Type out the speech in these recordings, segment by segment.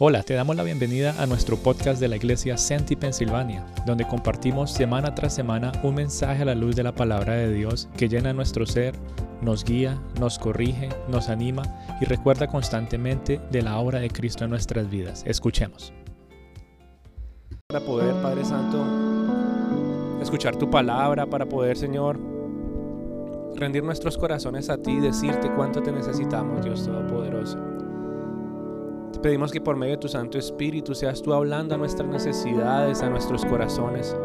Hola, te damos la bienvenida a nuestro podcast de la iglesia Senti Pensilvania, donde compartimos semana tras semana un mensaje a la luz de la palabra de Dios que llena nuestro ser, nos guía, nos corrige, nos anima y recuerda constantemente de la obra de Cristo en nuestras vidas. Escuchemos. Para poder, Padre Santo, escuchar tu palabra, para poder, Señor, rendir nuestros corazones a ti y decirte cuánto te necesitamos, Dios Todopoderoso pedimos que por medio de tu Santo Espíritu seas tú hablando a nuestras necesidades, a nuestros corazones.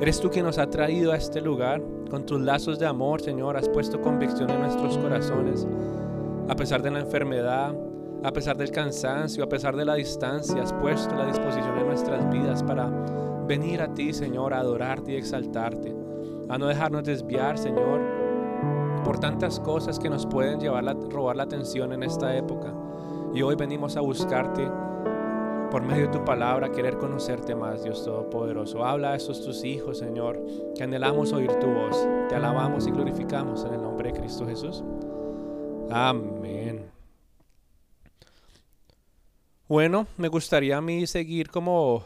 Eres tú quien nos ha traído a este lugar. Con tus lazos de amor, Señor, has puesto convicción en nuestros corazones. A pesar de la enfermedad, a pesar del cansancio, a pesar de la distancia, has puesto la disposición de nuestras vidas para venir a ti, Señor, a adorarte y exaltarte. A no dejarnos desviar, Señor, por tantas cosas que nos pueden llevar a robar la atención en esta época. Y hoy venimos a buscarte por medio de tu palabra, querer conocerte más, Dios Todopoderoso. Habla a esos tus hijos, Señor, que anhelamos oír tu voz. Te alabamos y glorificamos en el nombre de Cristo Jesús. Amén. Bueno, me gustaría a mí seguir como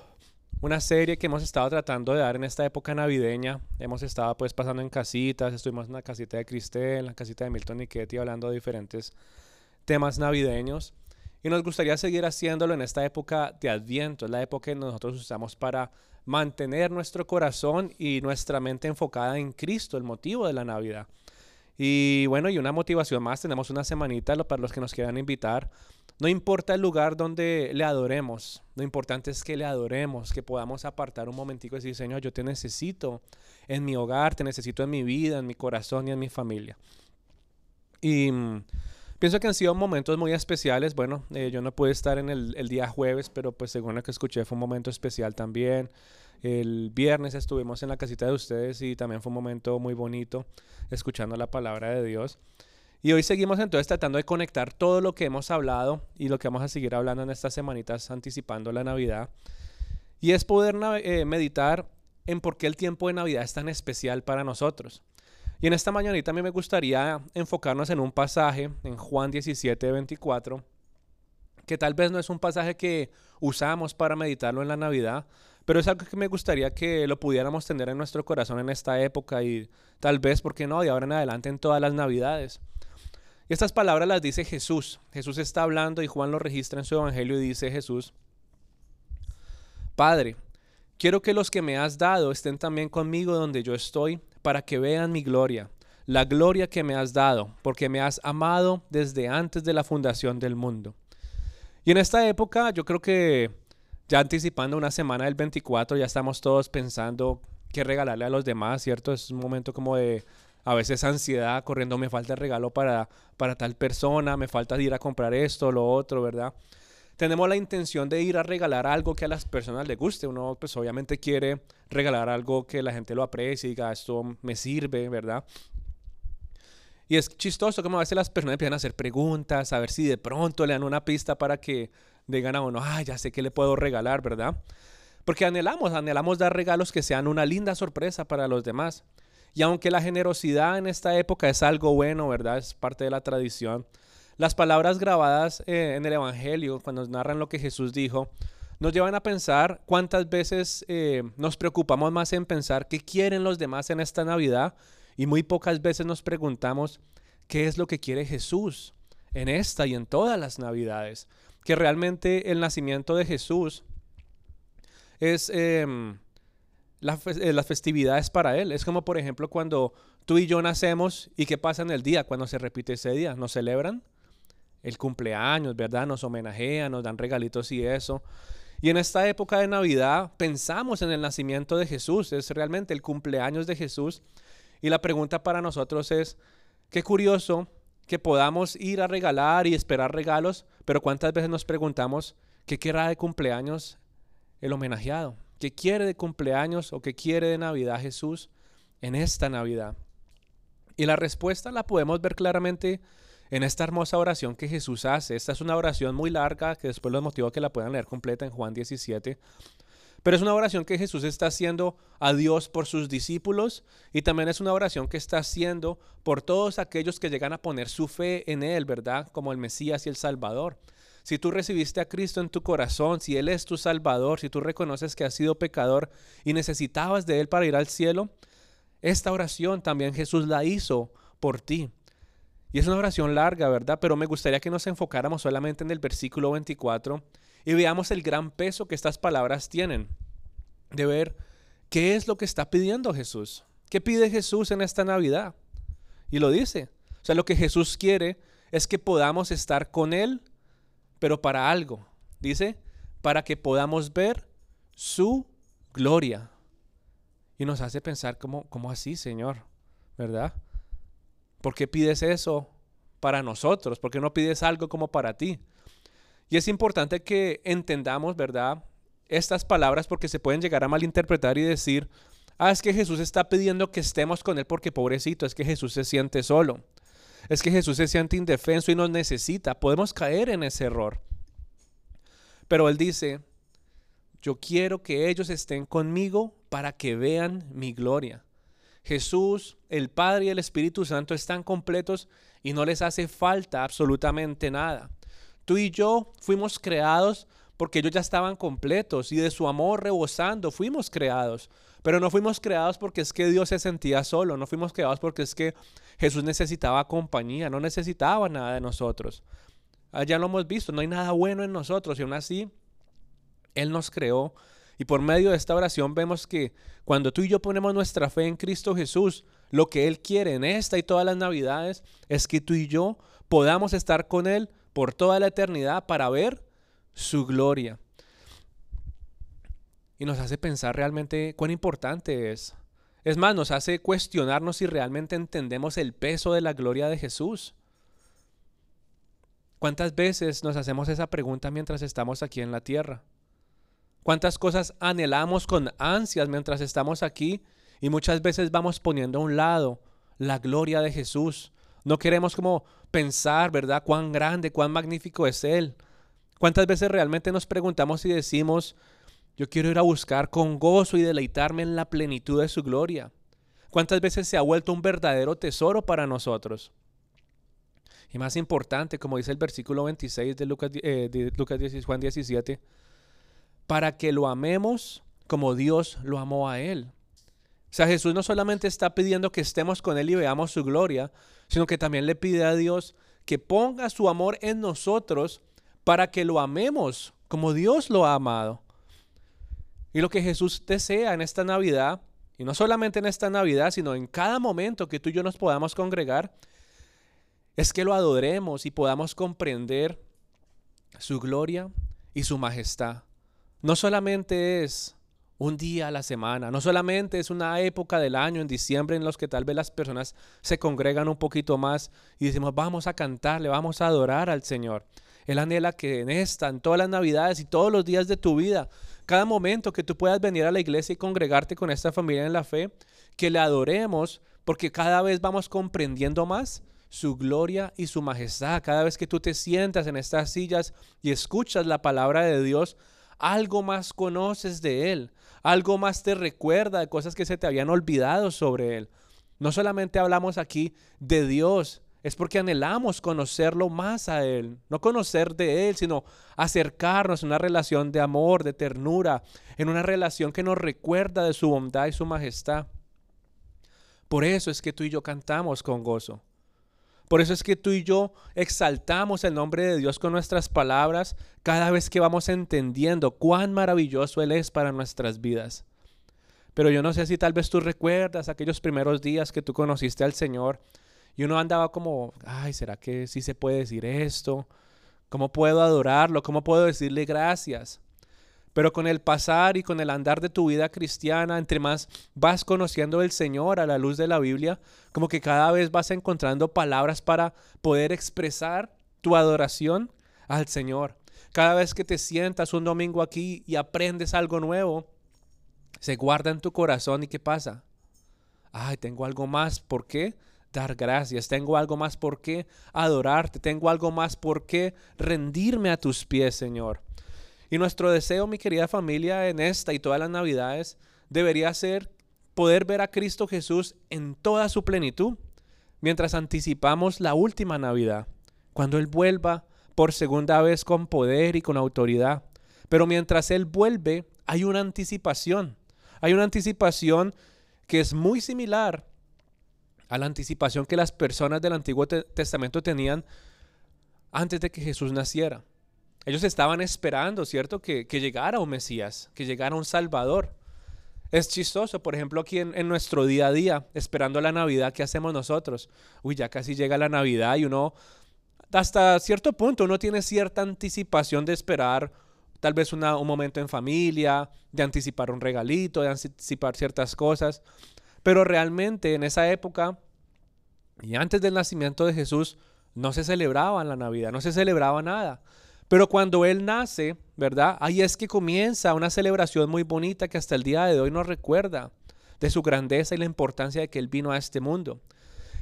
una serie que hemos estado tratando de dar en esta época navideña. Hemos estado pues pasando en casitas, estuvimos en la casita de Cristel, en la casita de Milton y Ketty hablando de diferentes temas navideños. Y nos gustaría seguir haciéndolo en esta época de Adviento, es la época que nosotros usamos para mantener nuestro corazón y nuestra mente enfocada en Cristo, el motivo de la Navidad. Y bueno, y una motivación más, tenemos una semanita para los que nos quieran invitar. No importa el lugar donde le adoremos, lo importante es que le adoremos, que podamos apartar un momentico y decir, Señor, yo te necesito en mi hogar, te necesito en mi vida, en mi corazón y en mi familia. Y mm, Pienso que han sido momentos muy especiales. Bueno, eh, yo no pude estar en el, día jueves, pero pues según lo que escuché fue un momento especial también. El viernes estuvimos en la casita de ustedes y también fue un momento muy bonito escuchando la palabra de Dios. Y hoy seguimos entonces tratando de conectar todo lo que hemos hablado y lo que vamos a seguir hablando en estas semanitas anticipando la Navidad. Y es poder eh, meditar en por qué el tiempo de Navidad es tan especial para nosotros. Y en esta mañanita a mí me gustaría enfocarnos en un pasaje en Juan 17, 24, que tal vez no es un pasaje que usamos para meditarlo en la Navidad, pero es algo que me gustaría que lo pudiéramos tener en nuestro corazón en esta época y tal vez, ¿por qué no?, de ahora en adelante en todas las Navidades. Y estas palabras las dice Jesús. Jesús está hablando y Juan lo registra en su Evangelio y dice Jesús, Padre, quiero que los que me has dado estén también conmigo donde yo estoy para que vean mi gloria, la gloria que me has dado, porque me has amado desde antes de la fundación del mundo. Y en esta época yo creo que ya anticipando una semana del 24 ya estamos todos pensando qué regalarle a los demás, ¿cierto? Es un momento como de a veces ansiedad, corriendo, me falta el regalo para, para tal persona, me falta ir a comprar esto, lo otro, ¿verdad? Tenemos la intención de ir a regalar algo que a las personas les guste. Uno pues obviamente quiere regalar algo que la gente lo aprecie y diga, esto me sirve, ¿verdad? Y es chistoso como a veces las personas empiezan a hacer preguntas, a ver si de pronto le dan una pista para que digan a uno, ah, ya sé qué le puedo regalar, ¿verdad? Porque anhelamos, anhelamos dar regalos que sean una linda sorpresa para los demás. Y aunque la generosidad en esta época es algo bueno, ¿verdad? Es parte de la tradición. Las palabras grabadas eh, en el Evangelio, cuando nos narran lo que Jesús dijo, nos llevan a pensar cuántas veces eh, nos preocupamos más en pensar qué quieren los demás en esta Navidad y muy pocas veces nos preguntamos qué es lo que quiere Jesús en esta y en todas las Navidades. Que realmente el nacimiento de Jesús es em, eh, las festividades para Él. Es como por ejemplo cuando tú y yo nacemos y qué pasa en el día cuando se repite ese día. ¿Nos celebran? El cumpleaños, ¿verdad? Nos homenajean, nos dan regalitos y eso. Y en esta época de Navidad pensamos en el nacimiento de Jesús, es realmente el cumpleaños de Jesús. Y la pregunta para nosotros es, qué curioso que podamos ir a regalar y esperar regalos, pero cuántas veces nos preguntamos, ¿qué querrá de cumpleaños el homenajeado? ¿Qué quiere de cumpleaños o qué quiere de Navidad Jesús en esta Navidad? Y la respuesta la podemos ver claramente en esta hermosa oración que Jesús hace. Esta es una oración muy larga que después los motivo a que la puedan leer completa en Juan 17. Pero es una oración que Jesús está haciendo a Dios por sus discípulos y también es una oración que está haciendo por todos aquellos que llegan a poner su fe en Él, ¿verdad? Como el Mesías y el Salvador. Si tú recibiste a Cristo en tu corazón, si Él es tu Salvador, si tú reconoces que has sido pecador y necesitabas de Él para ir al cielo, esta oración también Jesús la hizo por ti. Y es una oración larga, ¿verdad? Pero me gustaría que nos enfocáramos solamente en el versículo 24 y veamos el gran peso que estas palabras tienen. De ver qué es lo que está pidiendo Jesús. ¿Qué pide Jesús en esta Navidad? Y lo dice. O sea, lo que Jesús quiere es que podamos estar con Él pero para algo. Dice, para que podamos ver su gloria. Y nos hace pensar, ¿cómo, cómo así, Señor? ¿Verdad? ¿Por qué pides eso para nosotros? ¿Por qué no pides algo como para ti? Y es importante que entendamos, ¿verdad? Estas palabras porque se pueden llegar a malinterpretar y decir, ah, es que Jesús está pidiendo que estemos con Él porque pobrecito, es que Jesús se siente solo es que Jesús se siente indefenso y nos necesita. Podemos caer en ese error. Pero Él dice, yo quiero que ellos estén conmigo para que vean mi gloria. Jesús, el Padre y el Espíritu Santo están completos y no les hace falta absolutamente nada. Tú y yo fuimos creados porque ellos ya estaban completos y de su amor rebosando fuimos creados. Pero no fuimos creados porque es que Dios se sentía solo, no fuimos creados porque es que Jesús necesitaba compañía, no necesitaba nada de nosotros. Ya lo hemos visto, no hay nada bueno en nosotros y aún así Él nos creó. Y por medio de esta oración vemos que cuando tú y yo ponemos nuestra fe en Cristo Jesús, lo que Él quiere en esta y todas las navidades es que tú y yo podamos estar con Él por toda la eternidad para ver su gloria. Y nos hace pensar realmente cuán importante es es más, nos hace cuestionarnos si realmente entendemos el peso de la gloria de Jesús. ¿Cuántas veces nos hacemos esa pregunta mientras estamos aquí en la tierra? ¿Cuántas cosas anhelamos con ansias mientras estamos aquí y muchas veces vamos poniendo a un lado la gloria de Jesús? No queremos como pensar, ¿verdad? Cuán grande, cuán magnífico es Él. ¿Cuántas veces realmente nos preguntamos y decimos, yo quiero ir a buscar con gozo y deleitarme en la plenitud de su gloria. ¿Cuántas veces se ha vuelto un verdadero tesoro para nosotros? Y más importante, como dice el versículo 26 de Lucas, eh, de Lucas Juan 17, para que lo amemos como Dios lo amó a Él. O sea, Jesús no solamente está pidiendo que estemos con Él y veamos su gloria, sino que también le pide a Dios que ponga su amor en nosotros para que lo amemos como Dios lo ha amado. Y lo que Jesús desea en esta Navidad, y no solamente en esta Navidad, sino en cada momento que tú y yo nos podamos congregar, es que lo adoremos y podamos comprender su gloria y su majestad. No solamente es un día a la semana, no solamente es una época del año en diciembre en los que tal vez las personas se congregan un poquito más y decimos vamos a cantarle, vamos a adorar al Señor. Él anhela que en esta, en todas las navidades y todos los días de tu vida cada momento que tú puedas venir a la iglesia y congregarte con esta familia en la fe, que le adoremos, porque cada vez vamos comprendiendo más su gloria y su majestad. Cada vez que tú te sientas en estas sillas y escuchas la palabra de Dios, algo más conoces de Él, algo más te recuerda de cosas que se te habían olvidado sobre Él. No solamente hablamos aquí de Dios es porque anhelamos conocerlo más a Él. No conocer de Él, sino acercarnos a una relación de amor, de ternura, en una relación que nos recuerda de su bondad y su majestad. Por eso es que tú y yo cantamos con gozo. Por eso es que tú y yo exaltamos el nombre de Dios con nuestras palabras cada vez que vamos entendiendo cuán maravilloso Él es para nuestras vidas. Pero yo no sé si tal vez tú recuerdas aquellos primeros días que tú conociste al Señor y uno andaba como, ay, ¿será que sí se puede decir esto? ¿Cómo puedo adorarlo? ¿Cómo puedo decirle gracias? Pero con el pasar y con el andar de tu vida cristiana, entre más vas conociendo el Señor a la luz de la Biblia, como que cada vez vas encontrando palabras para poder expresar tu adoración al Señor. Cada vez que te sientas un domingo aquí y aprendes algo nuevo, se guarda en tu corazón y ¿qué pasa? Ay, tengo algo más. ¿Por qué? dar gracias, tengo algo más por qué adorarte, tengo algo más por qué rendirme a tus pies, Señor. Y nuestro deseo, mi querida familia, en esta y todas las navidades, debería ser poder ver a Cristo Jesús en toda su plenitud, mientras anticipamos la última Navidad, cuando Él vuelva por segunda vez con poder y con autoridad. Pero mientras Él vuelve, hay una anticipación. Hay una anticipación que es muy similar a la anticipación que las personas del Antiguo Testamento tenían antes de que Jesús naciera. Ellos estaban esperando, ¿cierto? Que, llegara un Mesías, que llegara un Salvador. Es chistoso, por ejemplo, aquí en, en, nuestro día a día, esperando la Navidad, ¿qué hacemos nosotros? Uy, ya casi llega la Navidad y uno, hasta cierto punto, uno tiene cierta anticipación de esperar tal vez un momento en familia, de anticipar un regalito, de anticipar ciertas cosas. Pero realmente en esa época y antes del nacimiento de Jesús no se celebraba la Navidad, no se celebraba nada. Pero cuando Él nace, ¿verdad? Ahí es que comienza una celebración muy bonita que hasta el día de hoy nos recuerda de su grandeza y la importancia de que Él vino a este mundo.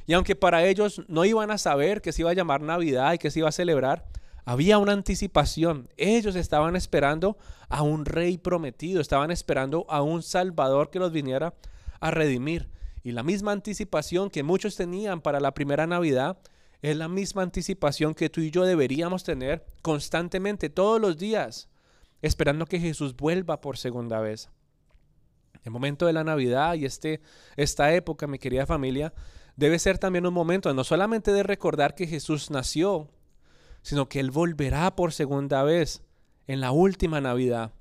Y aunque para ellos no iban a saber que se iba a llamar Navidad y que se iba a celebrar, había una anticipación. Ellos estaban esperando a un rey prometido, estaban esperando a un salvador que los viniera a redimir. Y la misma anticipación que muchos tenían para la primera Navidad es la misma anticipación que tú y yo deberíamos tener constantemente, todos los días, esperando que Jesús vuelva por segunda vez. El momento de la Navidad y este, esta época, mi querida familia, debe ser también un momento no solamente de recordar que Jesús nació, sino que Él volverá por segunda vez en la última Navidad.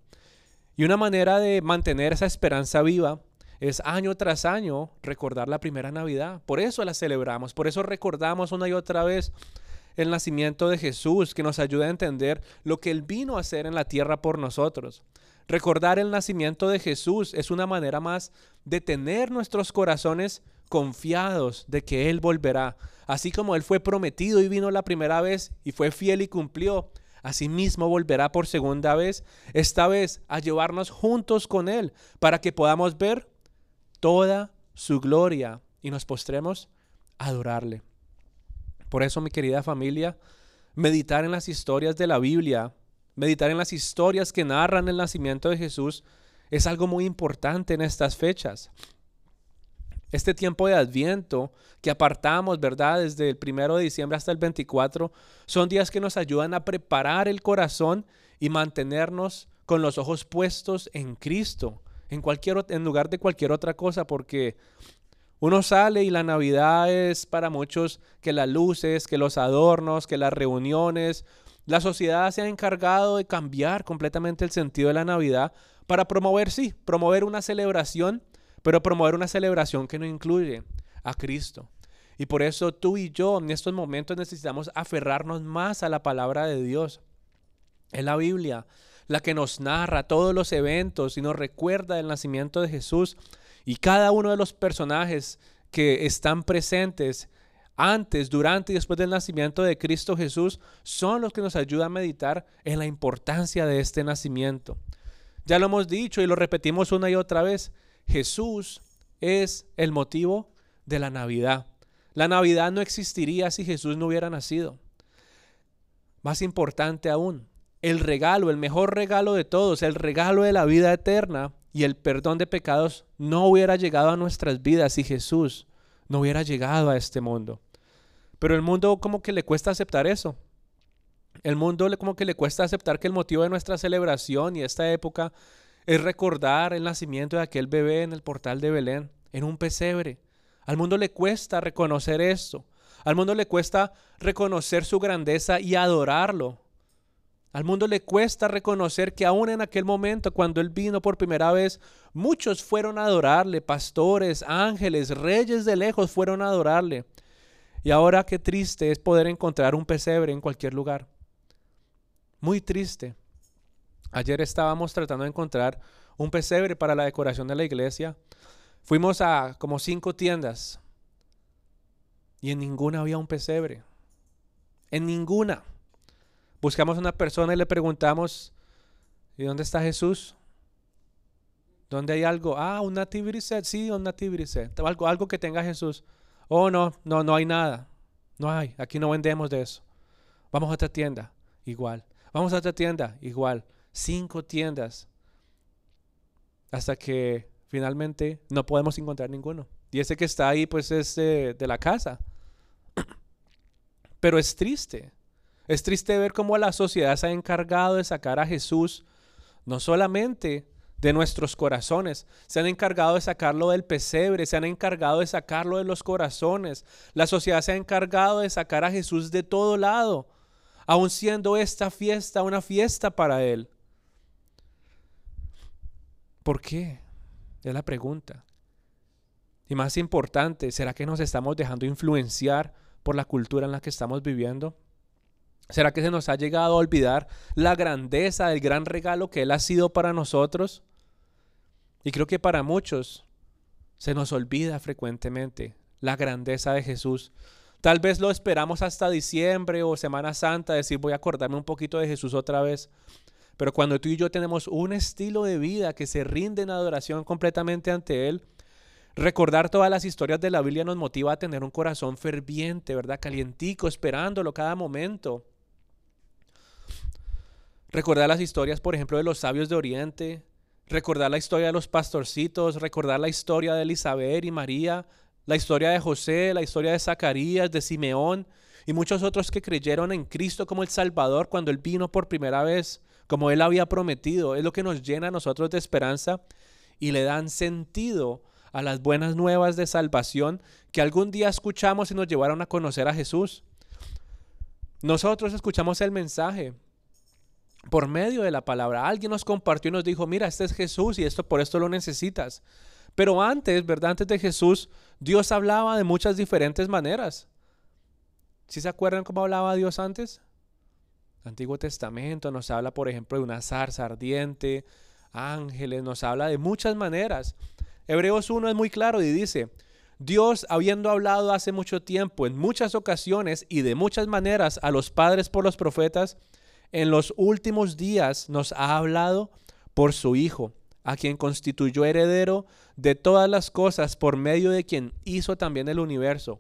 Y una manera de mantener esa esperanza viva es año tras año recordar la primera Navidad. Por eso la celebramos, por eso recordamos una y otra vez el nacimiento de Jesús, que nos ayuda a entender lo que Él vino a hacer en la tierra por nosotros. Recordar el nacimiento de Jesús es una manera más de tener nuestros corazones confiados de que Él volverá. Así como Él fue prometido y vino la primera vez y fue fiel y cumplió, Asimismo volverá por segunda vez, esta vez a llevarnos juntos con Él, para que podamos ver toda su gloria y nos postremos a adorarle. Por eso, mi querida familia, meditar en las historias de la Biblia, meditar en las historias que narran el nacimiento de Jesús, es algo muy importante en estas fechas. Este tiempo de Adviento que apartamos, ¿verdad? Desde el primero de diciembre hasta el 24, son días que nos ayudan a preparar el corazón y mantenernos con los ojos puestos en Cristo, en, cualquier, en lugar de cualquier otra cosa, porque uno sale y la Navidad es para muchos que las luces, que los adornos, que las reuniones. La sociedad se ha encargado de cambiar completamente el sentido de la Navidad para promover, sí, promover una celebración, pero promover una celebración que no incluye a Cristo. Y por eso tú y yo en estos momentos necesitamos aferrarnos más a la palabra de Dios. En la Biblia la que nos narra todos los eventos y nos recuerda el nacimiento de Jesús. Y cada uno de los personajes que están presentes antes, durante y después del nacimiento de Cristo Jesús son los que nos ayudan a meditar en la importancia de este nacimiento. Ya lo hemos dicho y lo repetimos una y otra vez. Jesús es el motivo de la Navidad. La Navidad no existiría si Jesús no hubiera nacido. Más importante aún, el regalo, el mejor regalo de todos, el regalo de la vida eterna y el perdón de pecados no hubiera llegado a nuestras vidas si Jesús no hubiera llegado a este mundo. Pero el mundo como que le cuesta aceptar eso. El mundo como que le cuesta aceptar que el motivo de nuestra celebración y esta época es recordar el nacimiento de aquel bebé en el portal de Belén, en un pesebre. Al mundo le cuesta reconocer esto. Al mundo le cuesta reconocer su grandeza y adorarlo. Al mundo le cuesta reconocer que aún en aquel momento, cuando Él vino por primera vez, muchos fueron a adorarle, pastores, ángeles, reyes de lejos fueron a adorarle. Y ahora qué triste es poder encontrar un pesebre en cualquier lugar. Muy triste. Ayer estábamos tratando de encontrar un pesebre para la decoración de la iglesia. Fuimos a como cinco tiendas y en ninguna había un pesebre. En ninguna. Buscamos una persona y le preguntamos, ¿y dónde está Jesús? ¿Dónde hay algo? Ah, un nativity sí, un nativity algo que tenga Jesús. Oh, no, no, no hay nada. No hay, aquí no vendemos de eso. Vamos a otra tienda, igual. Vamos a otra tienda, igual. Cinco tiendas. Hasta que finalmente no podemos encontrar ninguno. Y ese que está ahí, pues es de la casa. Pero es triste Es triste ver cómo la sociedad se ha encargado de sacar a Jesús no solamente de nuestros corazones, se han encargado de sacarlo del pesebre, se han encargado de sacarlo de los corazones. La sociedad se ha encargado de sacar a Jesús de todo lado, aun siendo esta fiesta una fiesta para Él. ¿Por qué? Es la pregunta. Y más importante, ¿será que nos estamos dejando influenciar por la cultura en la que estamos viviendo? ¿Será que se nos ha llegado a olvidar la grandeza del gran regalo que Él ha sido para nosotros? Y creo que para muchos se nos olvida frecuentemente la grandeza de Jesús. Tal vez lo esperamos hasta diciembre o Semana Santa, decir voy a acordarme un poquito de Jesús otra vez. Pero cuando tú y yo tenemos un estilo de vida que se rinde en adoración completamente ante Él, recordar todas las historias de la Biblia nos motiva a tener un corazón ferviente, ¿verdad? Calientico, esperándolo cada momento. Recordar las historias, por ejemplo, de los sabios de Oriente, recordar la historia de los pastorcitos, recordar la historia de Elizabeth y María, la historia de José, la historia de Zacarías, de Simeón y muchos otros que creyeron en Cristo como el Salvador cuando Él vino por primera vez, como Él había prometido. Es lo que nos llena a nosotros de esperanza y le dan sentido a las buenas nuevas de salvación que algún día escuchamos y nos llevaron a conocer a Jesús. Nosotros escuchamos el mensaje, por medio de la palabra. Alguien nos compartió y nos dijo, mira, este es Jesús y esto por esto lo necesitas. Pero antes, ¿verdad? Antes de Jesús, Dios hablaba de muchas diferentes maneras. ¿Sí se acuerdan cómo hablaba Dios antes? Antiguo Testamento nos habla, por ejemplo, de una zarza ardiente, ángeles, nos habla de muchas maneras. Hebreos 1 es muy claro y dice, Dios, habiendo hablado hace mucho tiempo, en muchas ocasiones y de muchas maneras a los padres por los profetas, en los últimos días nos ha hablado por su Hijo, a quien constituyó heredero de todas las cosas por medio de quien hizo también el universo.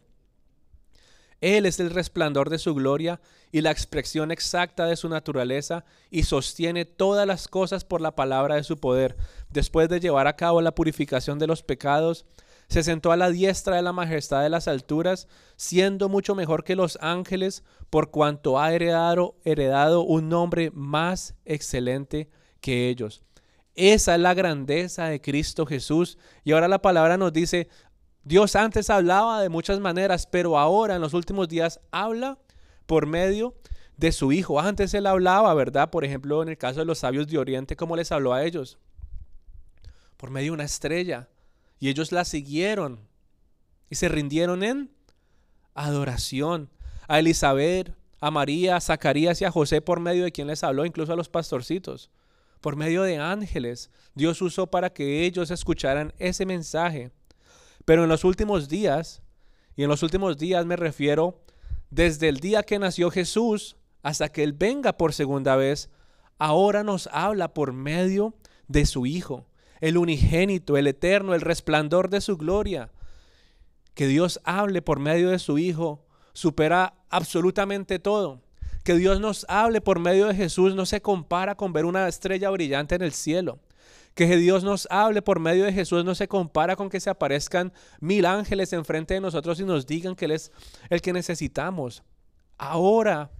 Él es el resplandor de su gloria y la expresión exacta de su naturaleza y sostiene todas las cosas por la palabra de su poder. Después de llevar a cabo la purificación de los pecados, se sentó a la diestra de la majestad de las alturas, siendo mucho mejor que los ángeles, por cuanto ha heredado, heredado un nombre más excelente que ellos. Esa es la grandeza de Cristo Jesús. Y ahora la palabra nos dice, Dios antes hablaba de muchas maneras, pero ahora en los últimos días habla por medio de su Hijo. Antes él hablaba, ¿verdad? Por ejemplo, en el caso de los sabios de Oriente, ¿cómo les habló a ellos? Por medio de una estrella. Y ellos la siguieron y se rindieron en adoración. A Elizabeth, a María, a Zacarías y a José por medio de quien les habló, incluso a los pastorcitos. Por medio de ángeles, Dios usó para que ellos escucharan ese mensaje. Pero en los últimos días, y en los últimos días me refiero desde el día que nació Jesús hasta que Él venga por segunda vez, ahora nos habla por medio de su Hijo el unigénito, el eterno, el resplandor de su gloria. Que Dios hable por medio de su Hijo supera absolutamente todo. Que Dios nos hable por medio de Jesús no se compara con ver una estrella brillante en el cielo. Que Dios nos hable por medio de Jesús no se compara con que se aparezcan mil ángeles enfrente de nosotros y nos digan que Él es el que necesitamos. Ahora,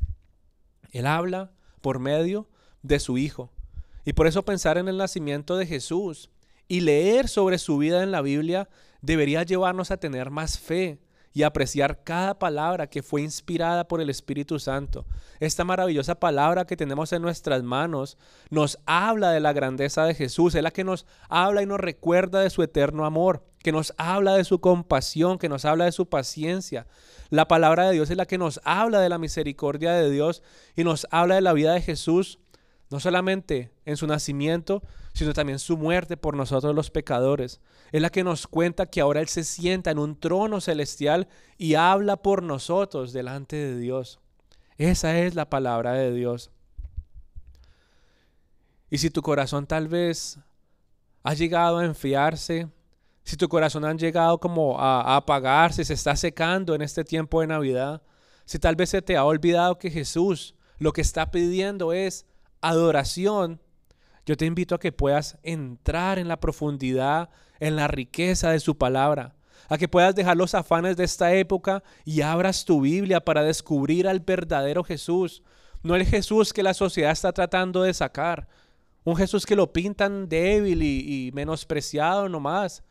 Él habla por medio de su Hijo. Y por eso pensar en el nacimiento de Jesús y leer sobre su vida en la Biblia debería llevarnos a tener más fe y apreciar cada palabra que fue inspirada por el Espíritu Santo. Esta maravillosa palabra que tenemos en nuestras manos nos habla de la grandeza de Jesús, es la que nos habla y nos recuerda de su eterno amor, que nos habla de su compasión, que nos habla de su paciencia. La palabra de Dios es la que nos habla de la misericordia de Dios y nos habla de la vida de Jesús no solamente en su nacimiento, sino también su muerte por nosotros los pecadores. Es la que nos cuenta que ahora Él se sienta en un trono celestial y habla por nosotros delante de Dios. Esa es la palabra de Dios. Y si tu corazón tal vez ha llegado a enfriarse, si tu corazón ha llegado como a, a apagarse, se está secando en este tiempo de Navidad, si tal vez se te ha olvidado que Jesús lo que está pidiendo es adoración, yo te invito a que puedas entrar en la profundidad, en la riqueza de su palabra, a que puedas dejar los afanes de esta época y abras tu Biblia para descubrir al verdadero Jesús, no el Jesús que la sociedad está tratando de sacar, un Jesús que lo pintan débil y, y menospreciado nomás,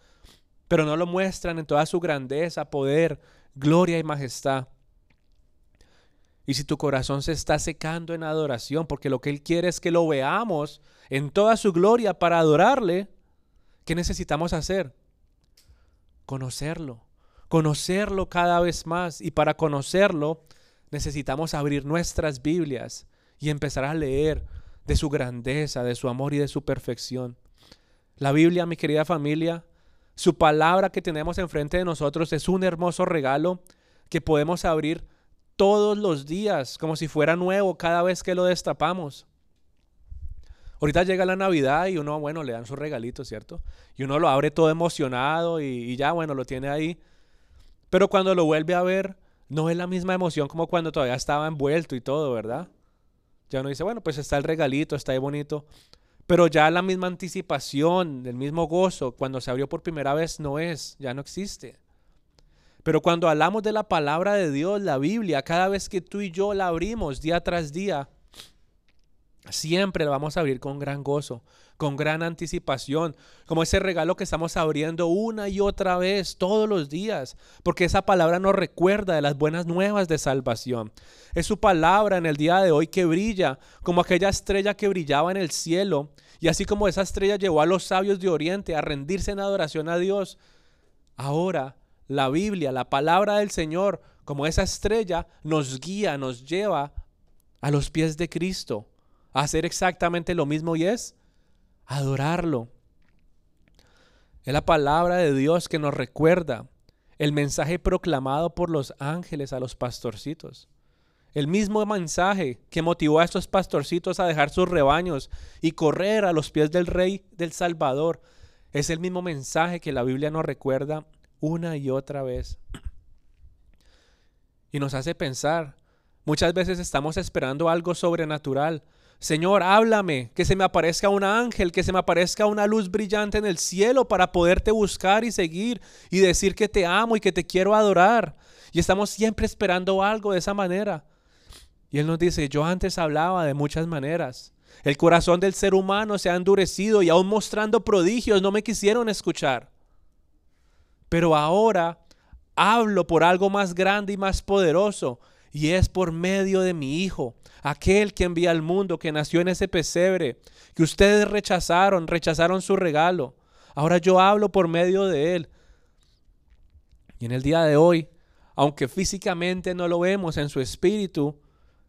pero no lo muestran en toda su grandeza, poder, gloria y majestad. Y si tu corazón se está secando en adoración, porque lo que Él quiere es que lo veamos en toda su gloria para adorarle, ¿qué necesitamos hacer? Conocerlo, conocerlo cada vez más. Y para conocerlo necesitamos abrir nuestras Biblias y empezar a leer de su grandeza, de su amor y de su perfección. La Biblia, mi querida familia, su palabra que tenemos enfrente de nosotros es un hermoso regalo que podemos abrir todos los días, como si fuera nuevo cada vez que lo destapamos. Ahorita llega la Navidad y uno, bueno, le dan su regalito, ¿cierto? Y uno lo abre todo emocionado y, ya, bueno, lo tiene ahí. Pero cuando lo vuelve a ver, no es la misma emoción como cuando todavía estaba envuelto y todo, ¿verdad? Ya uno dice, bueno, pues está el regalito, está ahí bonito. Pero ya la misma anticipación, el mismo gozo, cuando se abrió por primera vez, no es, ya no existe. Pero cuando hablamos de la palabra de Dios, la Biblia, cada vez que tú y yo la abrimos día tras día, siempre la vamos a abrir con gran gozo, con gran anticipación, como ese regalo que estamos abriendo una y otra vez todos los días, porque esa palabra nos recuerda de las buenas nuevas de salvación. Es su palabra en el día de hoy que brilla como aquella estrella que brillaba en el cielo, y así como esa estrella llevó a los sabios de Oriente a rendirse en adoración a Dios, ahora la Biblia, la palabra del Señor, como esa estrella, nos guía, nos lleva a los pies de Cristo, a hacer exactamente lo mismo y es adorarlo. Es la palabra de Dios que nos recuerda el mensaje proclamado por los ángeles a los pastorcitos. El mismo mensaje que motivó a estos pastorcitos a dejar sus rebaños y correr a los pies del Rey del Salvador. Es el mismo mensaje que la Biblia nos recuerda una y otra vez. Y nos hace pensar, muchas veces estamos esperando algo sobrenatural. Señor, háblame, que se me aparezca un ángel, que se me aparezca una luz brillante en el cielo para poderte buscar y seguir y decir que te amo y que te quiero adorar. Y estamos siempre esperando algo de esa manera. Y Él nos dice, yo antes hablaba de muchas maneras. El corazón del ser humano se ha endurecido y aún mostrando prodigios no me quisieron escuchar. Pero ahora hablo por algo más grande y más poderoso, y es por medio de mi Hijo, aquel que envía al mundo, que nació en ese pesebre, que ustedes rechazaron, rechazaron su regalo. Ahora yo hablo por medio de Él. Y en el día de hoy, aunque físicamente no lo vemos en su espíritu,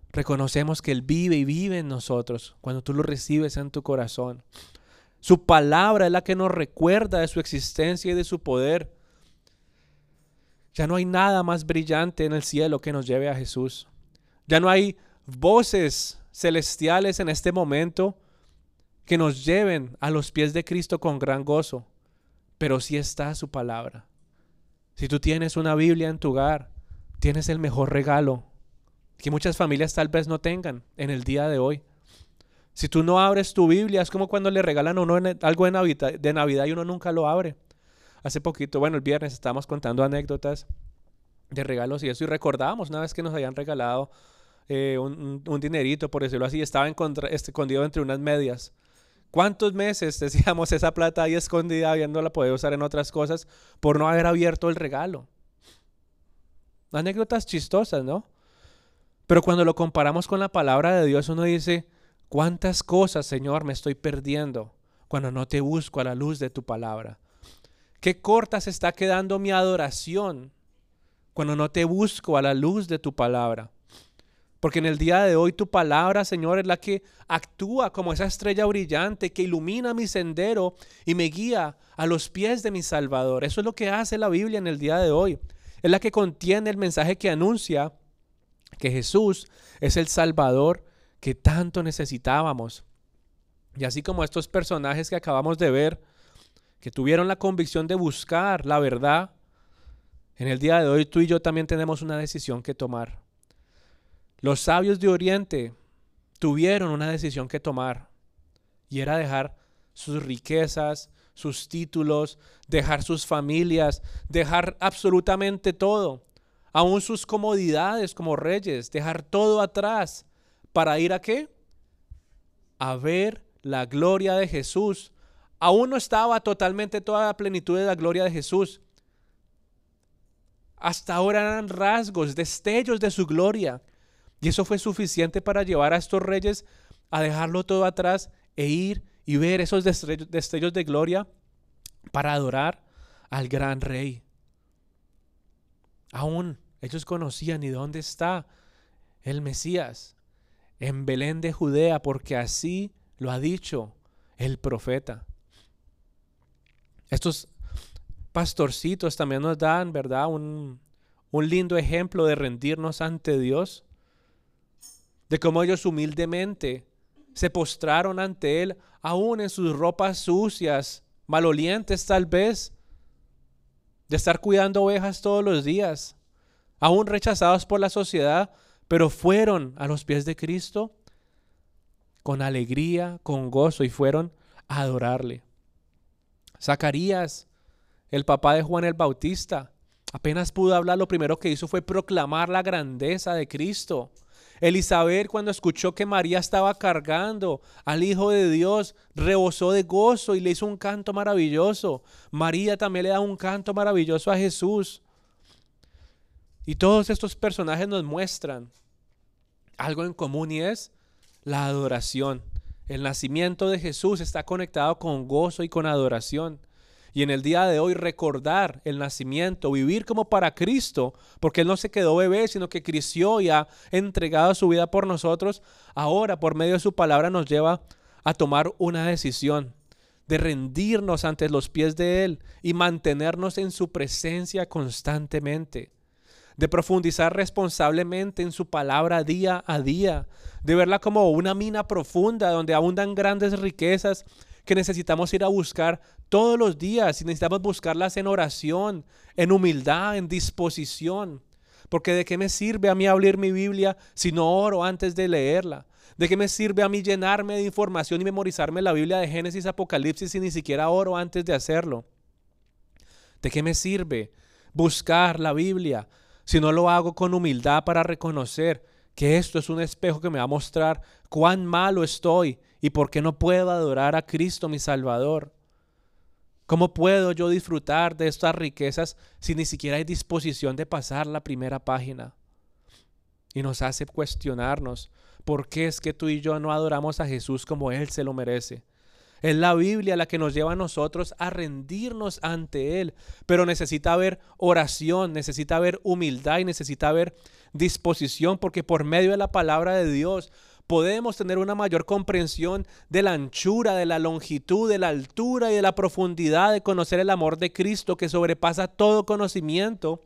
reconocemos que Él vive y vive en nosotros cuando tú lo recibes en tu corazón. Su palabra es la que nos recuerda de su existencia y de su poder. Ya no hay nada más brillante en el cielo que nos lleve a Jesús. Ya no hay voces celestiales en este momento que nos lleven a los pies de Cristo con gran gozo. Pero sí está su palabra. Si tú tienes una Biblia en tu hogar, tienes el mejor regalo que muchas familias tal vez no tengan en el día de hoy. Si tú no abres tu Biblia, es como cuando le regalan a uno algo de Navidad, de Navidad y uno nunca lo abre hace poquito, bueno, el viernes estábamos contando anécdotas de regalos y eso, y recordábamos una vez que nos habían regalado eh, un, dinerito, por decirlo así, estaba escondido entre unas medias. ¿Cuántos meses decíamos esa plata ahí escondida, habiéndola podido usar en otras cosas, por no haber abierto el regalo? Anécdotas chistosas, ¿no? Pero cuando lo comparamos con la palabra de Dios, uno dice, ¿cuántas cosas, Señor, me estoy perdiendo cuando no te busco a la luz de tu palabra? Qué corta se está quedando mi adoración cuando no te busco a la luz de tu palabra. Porque en el día de hoy tu palabra, Señor, es la que actúa como esa estrella brillante que ilumina mi sendero y me guía a los pies de mi Salvador. Eso es lo que hace la Biblia en el día de hoy. Es la que contiene el mensaje que anuncia que Jesús es el Salvador que tanto necesitábamos. Y así como estos personajes que acabamos de ver, que tuvieron la convicción de buscar la verdad, en el día de hoy tú y yo también tenemos una decisión que tomar. Los sabios de Oriente tuvieron una decisión que tomar y era dejar sus riquezas, sus títulos, dejar sus familias, dejar absolutamente todo, aún sus comodidades como reyes, dejar todo atrás ¿Para ir a qué? A ver la gloria de Jesús. Aún no estaba totalmente toda la plenitud de la gloria de Jesús. Hasta ahora eran rasgos, destellos de su gloria. Y eso fue suficiente para llevar a estos reyes a dejarlo todo atrás e ir y ver esos destellos de gloria para adorar al gran rey. Aún ellos conocían y dónde está el Mesías, en Belén de Judea, porque así lo ha dicho el profeta. Estos pastorcitos también nos dan, ¿verdad? Un, un lindo ejemplo de rendirnos ante Dios, de cómo ellos humildemente se postraron ante Él, aún en sus ropas sucias, malolientes tal vez, de estar cuidando ovejas todos los días, aún rechazados por la sociedad, pero fueron a los pies de Cristo con alegría, con gozo y fueron a adorarle. Zacarías, el papá de Juan el Bautista, apenas pudo hablar, lo primero que hizo fue proclamar la grandeza de Cristo. Elizabeth, cuando escuchó que María estaba cargando al Hijo de Dios, rebosó de gozo y le hizo un canto maravilloso. María también le da un canto maravilloso a Jesús. Y todos estos personajes nos muestran algo en común y es la adoración. El nacimiento de Jesús está conectado con gozo y con adoración. Y en el día de hoy recordar el nacimiento, vivir como para Cristo, porque Él no se quedó bebé, sino que creció y ha entregado su vida por nosotros, ahora por medio de su palabra nos lleva a tomar una decisión de rendirnos ante los pies de Él y mantenernos en su presencia constantemente de profundizar responsablemente en su palabra día a día, de verla como una mina profunda donde abundan grandes riquezas que necesitamos ir a buscar todos los días y necesitamos buscarlas en oración, en humildad, en disposición. Porque de qué me sirve a mí abrir mi Biblia si no oro antes de leerla? ¿De qué me sirve a mí llenarme de información y memorizarme la Biblia de Génesis, Apocalipsis si ni siquiera oro antes de hacerlo? ¿De qué me sirve buscar la Biblia si no lo hago con humildad para reconocer que esto es un espejo que me va a mostrar cuán malo estoy y por qué no puedo adorar a Cristo mi Salvador. ¿Cómo puedo yo disfrutar de estas riquezas si ni siquiera hay disposición de pasar la primera página? Y nos hace cuestionarnos por qué es que tú y yo no adoramos a Jesús como Él se lo merece. Es la Biblia la que nos lleva a nosotros a rendirnos ante Él. Pero necesita haber oración, necesita haber humildad y necesita haber disposición, porque por medio de la palabra de Dios podemos tener una mayor comprensión de la anchura, de la longitud, de la altura y de la profundidad de conocer el amor de Cristo que sobrepasa todo conocimiento,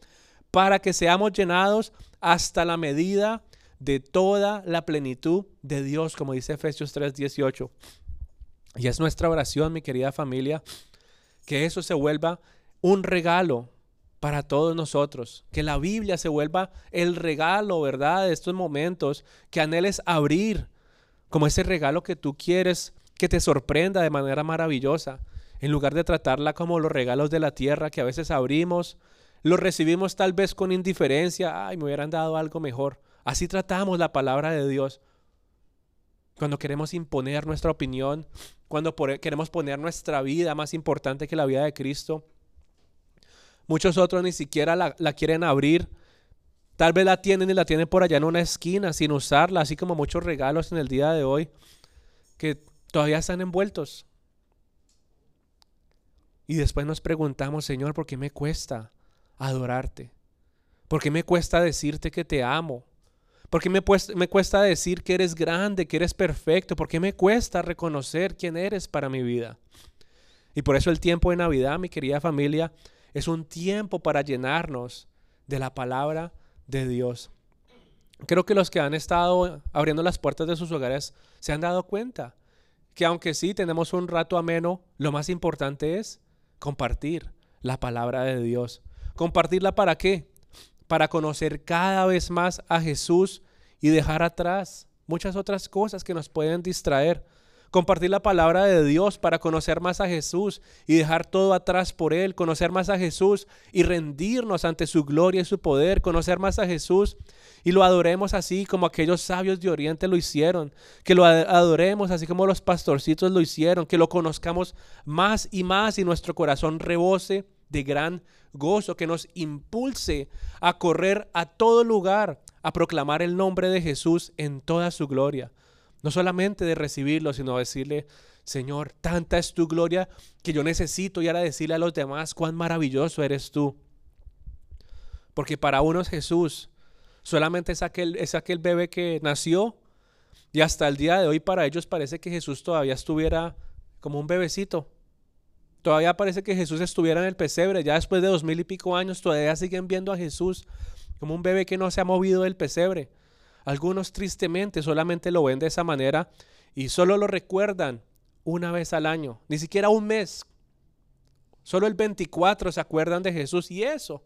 para que seamos llenados hasta la medida de toda la plenitud de Dios, como dice Efesios 3:18. Y es nuestra oración, mi querida familia, que eso se vuelva un regalo para todos nosotros, que la Biblia se vuelva el regalo, ¿verdad? De estos momentos, que anheles abrir como ese regalo que tú quieres que te sorprenda de manera maravillosa, en lugar de tratarla como los regalos de la tierra que a veces abrimos, los recibimos tal vez con indiferencia, ay, me hubieran dado algo mejor. Así tratamos la palabra de Dios. Cuando queremos imponer nuestra opinión, cuando queremos poner nuestra vida más importante que la vida de Cristo. Muchos otros ni siquiera la, la quieren abrir. Tal vez la tienen y la tienen por allá en una esquina sin usarla, así como muchos regalos en el día de hoy que todavía están envueltos. Y después nos preguntamos, Señor, ¿por qué me cuesta adorarte? ¿Por qué me cuesta decirte que te amo? ¿Por qué me, cuesta decir que eres grande, que eres perfecto? ¿Por qué me cuesta reconocer quién eres para mi vida? Y por eso el tiempo de Navidad, mi querida familia, es un tiempo para llenarnos de la palabra de Dios. Creo que los que han estado abriendo las puertas de sus hogares se han dado cuenta que aunque sí tenemos un rato ameno, lo más importante es compartir la palabra de Dios. ¿Compartirla para qué? Para conocer cada vez más a Jesús y dejar atrás muchas otras cosas que nos pueden distraer. Compartir la palabra de Dios para conocer más a Jesús y dejar todo atrás por Él. Conocer más a Jesús y rendirnos ante su gloria y su poder. Conocer más a Jesús y lo adoremos así como aquellos sabios de Oriente lo hicieron, que lo adoremos así como los pastorcitos lo hicieron, que lo conozcamos más y más y nuestro corazón rebose de gran gozo, que nos impulse a correr a todo lugar, a proclamar el nombre de Jesús en toda su gloria. No solamente de recibirlo, sino decirle, Señor, tanta es tu gloria que yo necesito y ahora decirle a los demás cuán maravilloso eres tú. Porque para unos Jesús solamente es aquel, es aquel bebé que nació y hasta el día de hoy para ellos parece que Jesús todavía estuviera como un bebecito. Todavía parece que Jesús estuviera en el pesebre. Ya después de dos mil y pico años todavía siguen viendo a Jesús como un bebé que no se ha movido del pesebre. Algunos tristemente solamente lo ven de esa manera y solo lo recuerdan una vez al año, ni siquiera un mes. Solo el 24 se acuerdan de Jesús y eso.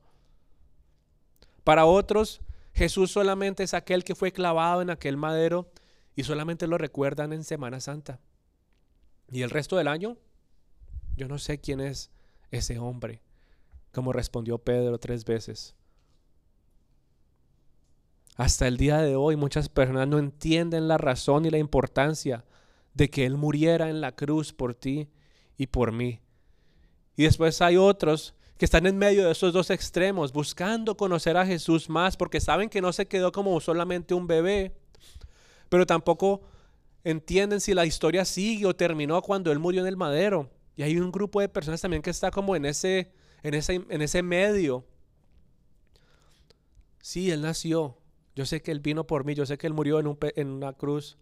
Para otros, Jesús solamente es aquel que fue clavado en aquel madero y solamente lo recuerdan en Semana Santa. Y el resto del año, yo no sé quién es ese hombre, como respondió Pedro tres veces. Hasta el día de hoy muchas personas no entienden la razón y la importancia de que Él muriera en la cruz por ti y por mí. Y después hay otros que están en medio de esos dos extremos, buscando conocer a Jesús más, porque saben que no se quedó como solamente un bebé, pero tampoco entienden si la historia sigue o terminó cuando Él murió en el madero. Y hay un grupo de personas también que está como en ese, en ese, en ese medio. Sí, Él nació, yo sé que Él vino por mí, yo sé que Él murió en, un, en una cruz.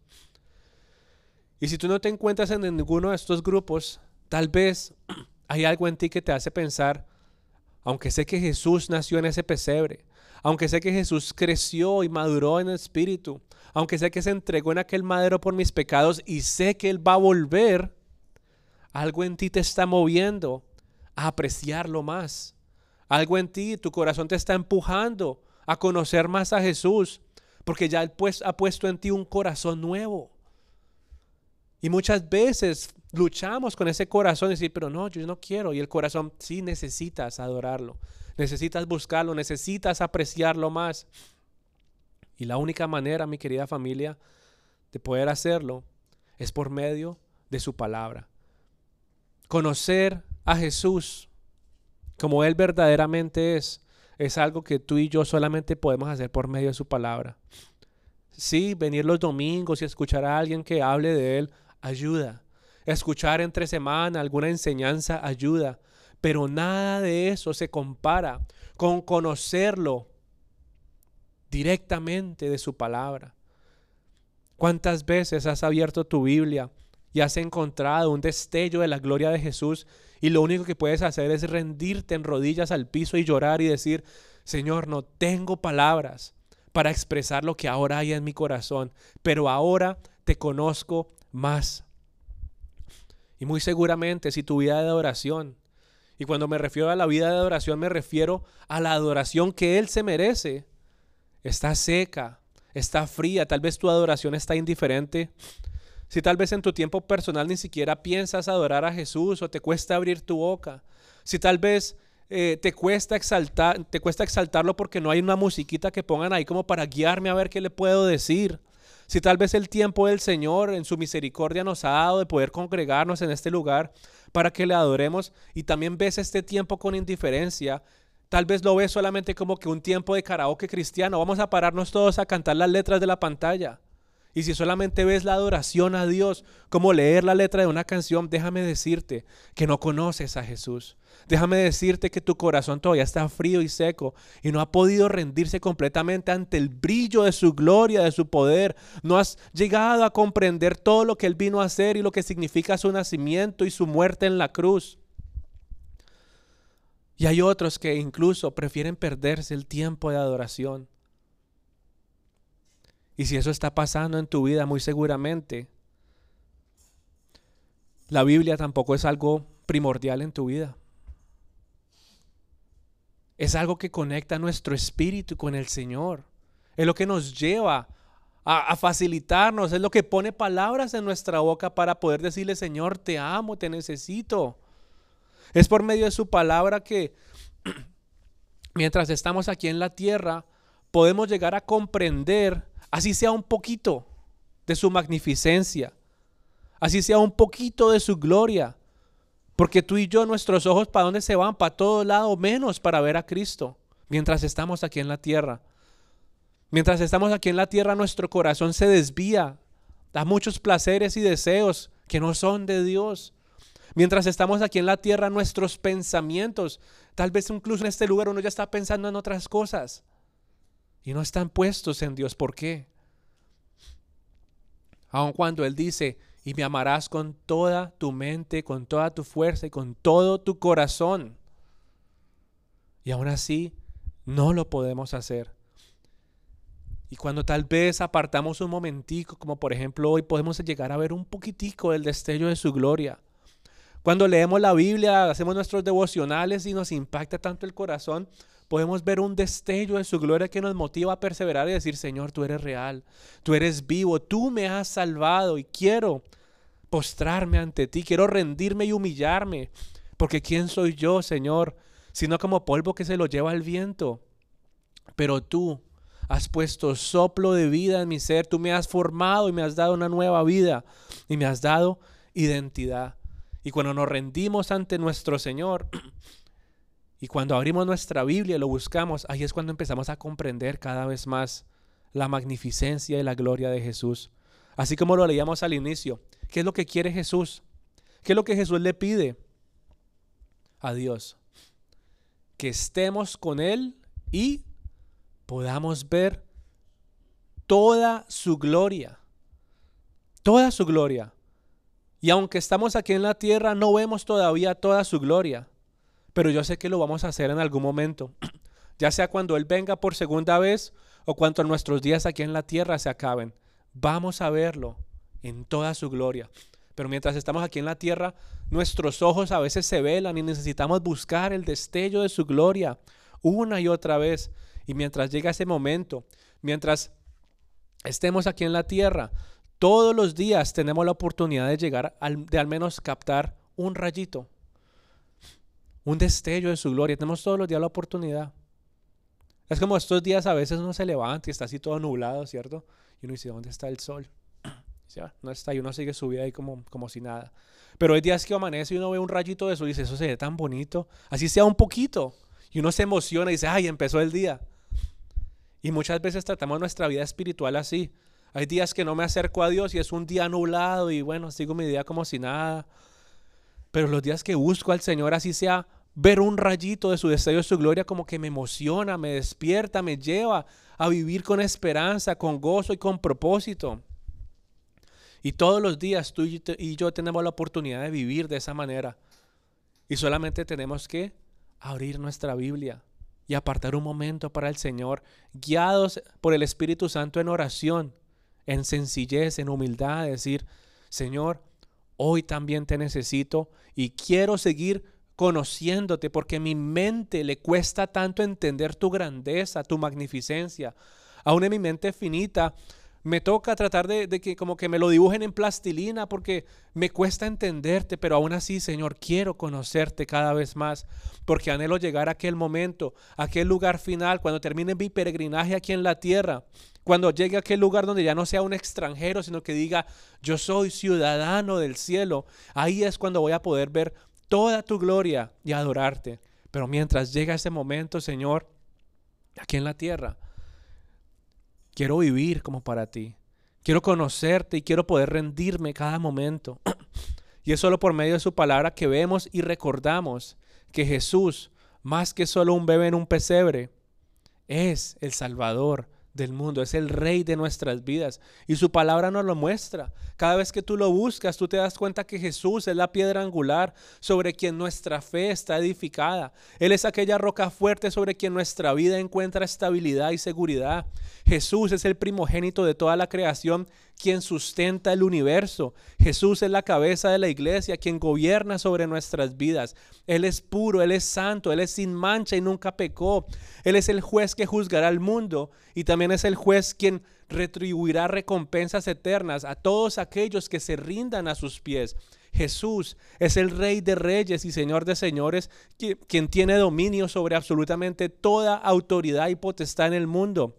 Y si tú no te encuentras en ninguno de estos grupos, tal vez hay algo en ti que te hace pensar, aunque sé que Jesús nació en ese pesebre, aunque sé que Jesús creció y maduró en el espíritu, aunque sé que se entregó en aquel madero por mis pecados y sé que Él va a volver, algo en ti te está moviendo a apreciarlo más. Algo en ti, tu corazón te está empujando a conocer más a Jesús, porque ya Él pues, ha puesto en ti un corazón nuevo. Y muchas veces luchamos con ese corazón y decir, pero no, yo no quiero. Y el corazón, sí necesitas adorarlo, necesitas buscarlo, necesitas apreciarlo más. Y la única manera, mi querida familia, de poder hacerlo es por medio de su palabra. Conocer a Jesús como Él verdaderamente es es algo que tú y yo solamente podemos hacer por medio de su palabra. Sí, venir los domingos y escuchar a alguien que hable de Él ayuda. Escuchar entre semana alguna enseñanza ayuda. Pero nada de eso se compara con conocerlo directamente de su palabra. ¿Cuántas veces has abierto tu Biblia y has encontrado un destello de la gloria de Jesús y lo único que puedes hacer es rendirte en rodillas al piso y llorar y decir, Señor, no tengo palabras para expresar lo que ahora hay en mi corazón, pero ahora te conozco más. Y muy seguramente si tu vida de adoración, y cuando me refiero a la vida de adoración me refiero a la adoración que Él se merece, está seca, está fría, tal vez tu adoración está indiferente, si tal vez en tu tiempo personal ni siquiera piensas adorar a Jesús o te cuesta abrir tu boca. Si tal vez eh, te, cuesta exaltar, te cuesta exaltarlo porque no hay una musiquita que pongan ahí como para guiarme a ver qué le puedo decir. Si tal vez el tiempo del Señor en su misericordia nos ha dado de poder congregarnos en este lugar para que le adoremos y también ves este tiempo con indiferencia, tal vez lo ves solamente como que un tiempo de karaoke cristiano. Vamos a pararnos todos a cantar las letras de la pantalla. Y si solamente ves la adoración a Dios como leer la letra de una canción, déjame decirte que no conoces a Jesús. Déjame decirte que tu corazón todavía está frío y seco y no ha podido rendirse completamente ante el brillo de su gloria, de su poder. No has llegado a comprender todo lo que Él vino a hacer y lo que significa su nacimiento y su muerte en la cruz. Y hay otros que incluso prefieren perderse el tiempo de adoración y si eso está pasando en tu vida, muy seguramente, la Biblia tampoco es algo primordial en tu vida. Es algo que conecta nuestro espíritu con el Señor. Es lo que nos lleva a, a, facilitarnos, es lo que pone palabras en nuestra boca para poder decirle, Señor, te amo, te necesito. Es por medio de su palabra que mientras estamos aquí en la tierra, podemos llegar a comprender, así sea un poquito, de su magnificencia, así sea un poquito de su gloria. Porque tú y yo, nuestros ojos, ¿para dónde se van? Para todo lado, menos para ver a Cristo, mientras estamos aquí en la tierra. Mientras estamos aquí en la tierra, nuestro corazón se desvía a muchos placeres y deseos que no son de Dios. Mientras estamos aquí en la tierra, nuestros pensamientos, tal vez incluso en este lugar uno ya está pensando en otras cosas y no están puestos en Dios. ¿Por qué? Aun cuando Él dice, y me amarás con toda tu mente, con toda tu fuerza y con todo tu corazón. Y aún así, no lo podemos hacer. Y cuando tal vez apartamos un momentico, como por ejemplo hoy, podemos llegar a ver un poquitico del destello de su gloria. Cuando leemos la Biblia, hacemos nuestros devocionales y nos impacta tanto el corazón, podemos ver un destello de su gloria que nos motiva a perseverar y decir, Señor, tú eres real, tú eres vivo, tú me has salvado y quiero postrarme ante ti, quiero rendirme y humillarme, porque ¿quién soy yo, Señor? Sino como polvo que se lo lleva el viento. Pero tú has puesto soplo de vida en mi ser, tú me has formado y me has dado una nueva vida y me has dado identidad. Y cuando nos rendimos ante nuestro Señor y cuando abrimos nuestra Biblia y lo buscamos, ahí es cuando empezamos a comprender cada vez más la magnificencia y la gloria de Jesús. Así como lo leíamos al inicio, ¿qué es lo que quiere Jesús? ¿Qué es lo que Jesús le pide a Dios? Que estemos con Él y podamos ver toda su gloria. Toda su gloria. Y aunque estamos aquí en la tierra, no vemos todavía toda su gloria. Pero yo sé que lo vamos a hacer en algún momento. ya sea cuando Él venga por segunda vez o cuando nuestros días aquí en la tierra se acaben. Vamos a verlo en toda su gloria. Pero mientras estamos aquí en la tierra, nuestros ojos a veces se velan y necesitamos buscar el destello de su gloria una y otra vez. Y mientras llega ese momento, mientras estemos aquí en la tierra, todos los días tenemos la oportunidad de llegar, de al menos captar un rayito, un destello de su gloria. Tenemos todos los días la oportunidad. Es como estos días a veces uno se levanta y está así todo nublado, ¿cierto? Y uno dice, ¿dónde está el sol? No está y uno sigue su vida ahí como, como si nada. Pero hay días que amanece y uno ve un rayito de sol y dice, eso se ve tan bonito. Así sea un poquito. Y uno se emociona y dice, ay, empezó el día. Y muchas veces tratamos nuestra vida espiritual así. Hay días que no me acerco a Dios y es un día nublado y bueno, sigo mi día como si nada. Pero los días que busco al Señor, así sea ver un rayito de su deseo, de su gloria, como que me emociona, me despierta, me lleva a vivir con esperanza, con gozo y con propósito. Y todos los días tú y yo tenemos la oportunidad de vivir de esa manera. Y solamente tenemos que abrir nuestra Biblia, y apartar un momento para el Señor, guiados por el Espíritu Santo en oración, en sencillez, en humildad, decir, Señor, hoy también te necesito y quiero seguir conociéndote porque mi mente le cuesta tanto entender tu grandeza, tu magnificencia. Aún en mi mente finita me toca tratar de, que como que me lo dibujen en plastilina porque me cuesta entenderte, pero aún así, Señor, quiero conocerte cada vez más porque anhelo llegar a aquel momento, a aquel lugar final, cuando termine mi peregrinaje aquí en la tierra, cuando llegue a aquel lugar donde ya no sea un extranjero, sino que diga, yo soy ciudadano del cielo. Ahí es cuando voy a poder ver toda tu gloria y adorarte. Pero mientras llega ese momento, Señor, aquí en la tierra, Quiero vivir como para ti. Quiero conocerte y quiero poder rendirme cada momento. y es solo por medio de su palabra que vemos y recordamos que Jesús, más que solo un bebé en un pesebre, es el Salvador del mundo, es el rey de nuestras vidas. Y su palabra nos lo muestra. Cada vez que tú lo buscas, tú te das cuenta que Jesús es la piedra angular sobre quien nuestra fe está edificada. Él es aquella roca fuerte sobre quien nuestra vida encuentra estabilidad y seguridad. Jesús es el primogénito de toda la creación, quien sustenta el universo. Jesús es la cabeza de la iglesia, quien gobierna sobre nuestras vidas. Él es puro, Él es santo, Él es sin mancha y nunca pecó. Él es el juez que juzgará al mundo y también es el juez quien retribuirá recompensas eternas a todos aquellos que se rindan a sus pies. Jesús es el Rey de Reyes y Señor de Señores, quien tiene dominio sobre absolutamente toda autoridad y potestad en el mundo.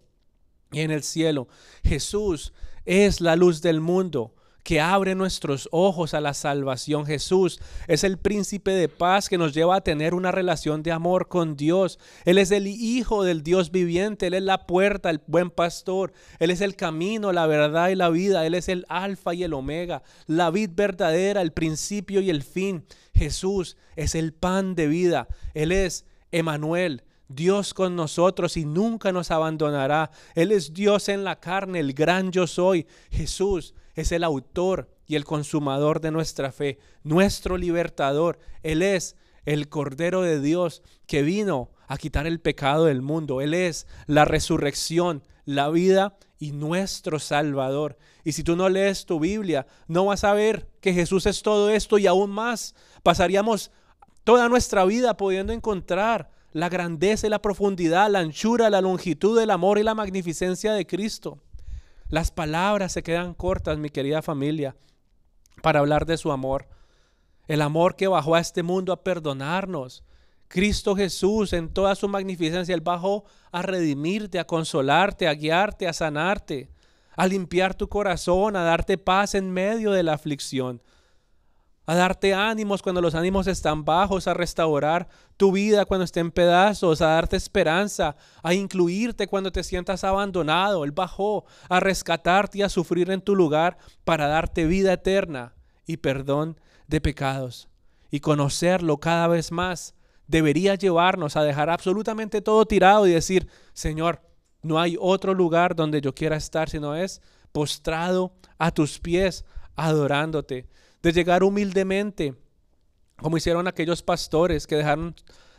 y en el cielo. Jesús es la luz del mundo que abre nuestros ojos a la salvación. Jesús es el príncipe de paz que nos lleva a tener una relación de amor con Dios. Él es el Hijo del Dios viviente, Él es la puerta, el buen pastor, Él es el camino, la verdad y la vida, Él es el alfa y el omega, la vid verdadera, el principio y el fin. Jesús es el pan de vida, Él es Emanuel, Dios con nosotros y nunca nos abandonará. Él es Dios en la carne, el gran yo soy. Jesús es el autor y el consumador de nuestra fe, nuestro libertador. Él es el Cordero de Dios que vino a quitar el pecado del mundo. Él es la resurrección, la vida y nuestro Salvador. Y si tú no lees tu Biblia, no vas a ver que Jesús es todo esto y aún más. Pasaríamos toda nuestra vida pudiendo encontrar la grandeza y la profundidad, la anchura, la longitud, el amor y la magnificencia de Cristo. Las palabras se quedan cortas, mi querida familia, para hablar de su amor. El amor que bajó a este mundo a perdonarnos. Cristo Jesús en toda su magnificencia, Él bajó a redimirte, a consolarte, a guiarte, a sanarte, a limpiar tu corazón, a darte paz en medio de la aflicción a darte ánimos cuando los ánimos están bajos, a restaurar tu vida cuando esté en pedazos, a darte esperanza, a incluirte cuando te sientas abandonado. Él bajó a rescatarte y a sufrir en tu lugar para darte vida eterna y perdón de pecados. Y conocerlo cada vez más debería llevarnos a dejar absolutamente todo tirado y decir, Señor, no hay otro lugar donde yo quiera estar, sino es postrado a tus pies, adorándote de llegar humildemente, como hicieron aquellos pastores que dejaron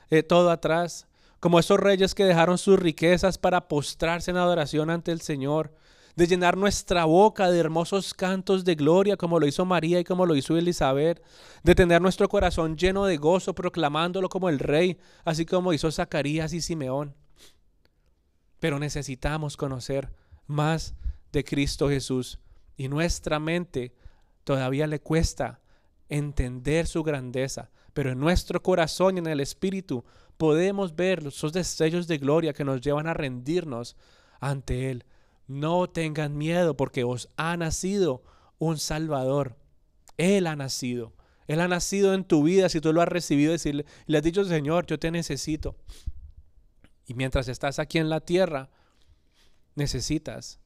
eh, todo atrás, como esos reyes que dejaron sus riquezas para postrarse en adoración ante el Señor, de llenar nuestra boca de hermosos cantos de gloria como lo hizo María y como lo hizo Elizabeth, de tener nuestro corazón lleno de gozo proclamándolo como el rey, así como hizo Zacarías y Simeón. Pero necesitamos conocer más de Cristo Jesús y nuestra mente Todavía le cuesta entender su grandeza, pero en nuestro corazón y en el Espíritu podemos ver esos destellos de gloria que nos llevan a rendirnos ante Él. No tengan miedo porque os ha nacido un Salvador. Él ha nacido. Él ha nacido en tu vida si tú lo has recibido y le has dicho, Señor, yo te necesito. Y mientras estás aquí en la tierra, necesitas,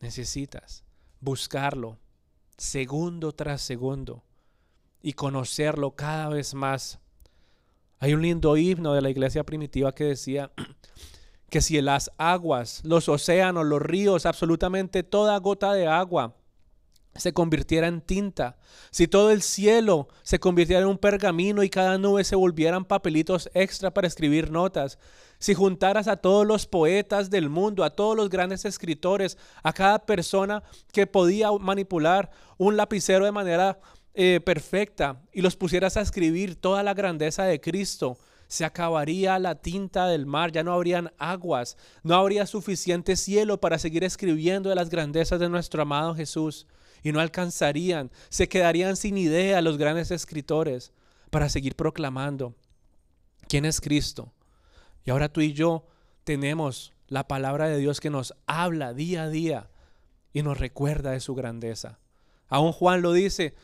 necesitas buscarlo, segundo tras segundo y conocerlo cada vez más. Hay un lindo himno de la iglesia primitiva que decía que si las aguas, los océanos, los ríos, absolutamente toda gota de agua se convirtiera en tinta, si todo el cielo se convirtiera en un pergamino y cada nube se volvieran papelitos extra para escribir notas, si juntaras a todos los poetas del mundo, a todos los grandes escritores, a cada persona que podía manipular un lapicero de manera eh, perfecta y los pusieras a escribir toda la grandeza de Cristo, se acabaría la tinta del mar, ya no habrían aguas, no habría suficiente cielo para seguir escribiendo de las grandezas de nuestro amado Jesús y no alcanzarían, se quedarían sin idea los grandes escritores para seguir proclamando quién es Cristo. Y ahora tú y yo tenemos la palabra de Dios que nos habla día a día y nos recuerda de su grandeza. Aún Juan lo dice,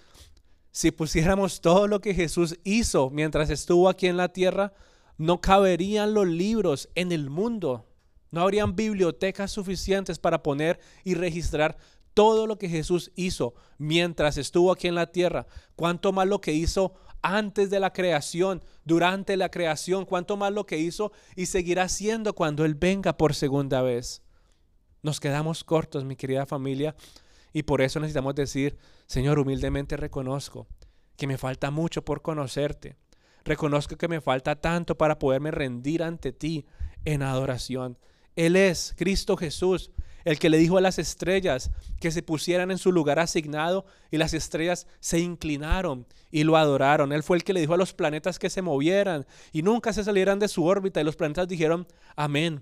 si pusiéramos todo lo que Jesús hizo mientras estuvo aquí en la tierra, no caberían los libros en el mundo. No habrían bibliotecas suficientes para poner y registrar todo lo que Jesús hizo mientras estuvo aquí en la tierra, cuánto más lo que hizo antes de la creación, durante la creación, cuánto más lo que hizo y seguirá haciendo cuando Él venga por segunda vez. Nos quedamos cortos, mi querida familia, y por eso necesitamos decir, Señor, humildemente reconozco que me falta mucho por conocerte. Reconozco que me falta tanto para poderme rendir ante ti en adoración. Él es Cristo Jesús, el que le dijo a las estrellas que se pusieran en su lugar asignado y las estrellas se inclinaron y lo adoraron. Él fue el que le dijo a los planetas que se movieran y nunca se salieran de su órbita y los planetas dijeron amén.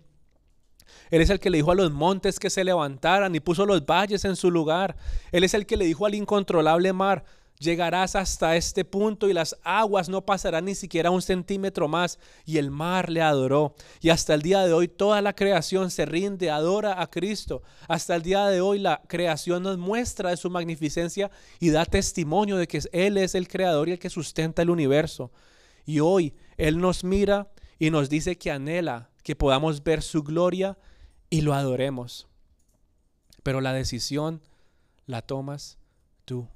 Él es el que le dijo a los montes que se levantaran y puso los valles en su lugar. Él es el que le dijo al incontrolable mar, Llegarás hasta este punto y las aguas no pasarán ni siquiera un centímetro más. Y el mar le adoró. Y hasta el día de hoy toda la creación se rinde, adora a Cristo. Hasta el día de hoy la creación nos muestra de su magnificencia y da testimonio de que Él es el creador y el que sustenta el universo. Y hoy Él nos mira y nos dice que anhela que podamos ver su gloria y lo adoremos. Pero la decisión la tomas tú.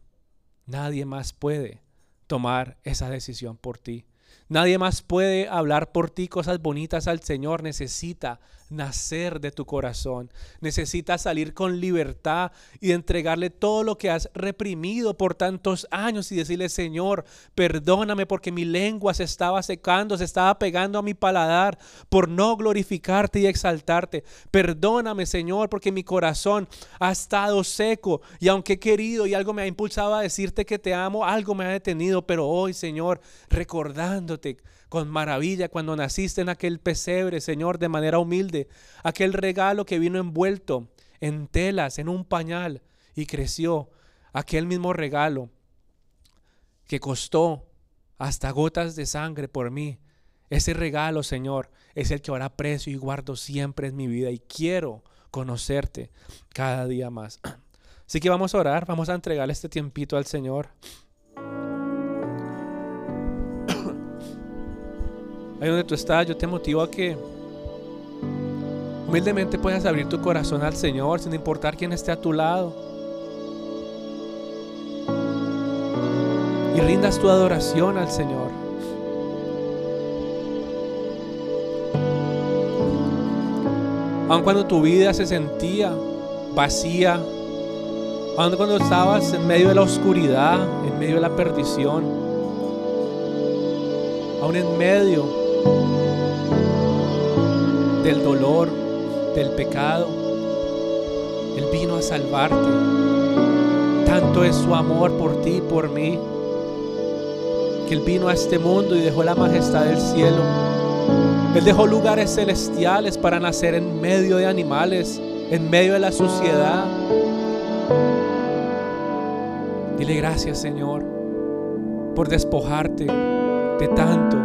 Nadie más puede tomar esa decisión por ti. Nadie más puede hablar por ti cosas bonitas al Señor. Necesita nacer de tu corazón. Necesita salir con libertad y entregarle todo lo que has reprimido por tantos años y decirle, Señor, perdóname porque mi lengua se estaba secando, se estaba pegando a mi paladar por no glorificarte y exaltarte. Perdóname, Señor, porque mi corazón ha estado seco y aunque he querido y algo me ha impulsado a decirte que te amo, algo me ha detenido, pero hoy, Señor, recordándote con maravilla cuando naciste en aquel pesebre, Señor, de manera humilde, aquel regalo que vino envuelto en telas, en un pañal, y creció, aquel mismo regalo que costó hasta gotas de sangre por mí. Ese regalo, Señor, es el que ahora aprecio y guardo siempre en mi vida y quiero conocerte cada día más. Así que vamos a orar, vamos a entregar este tiempito al Señor. ahí donde tú estás, yo te motivo a que humildemente puedas abrir tu corazón al Señor sin importar quién esté a tu lado. Y rindas tu adoración al Señor. Aun cuando tu vida se sentía vacía, aun cuando estabas en medio de la oscuridad, en medio de la perdición, aún en medio del dolor, del pecado. Él vino a salvarte. Tanto es su amor por ti y por mí, que Él vino a este mundo y dejó la majestad del cielo. Él dejó lugares celestiales para nacer en medio de animales, en medio de la suciedad. Dile gracias Señor por despojarte de tanto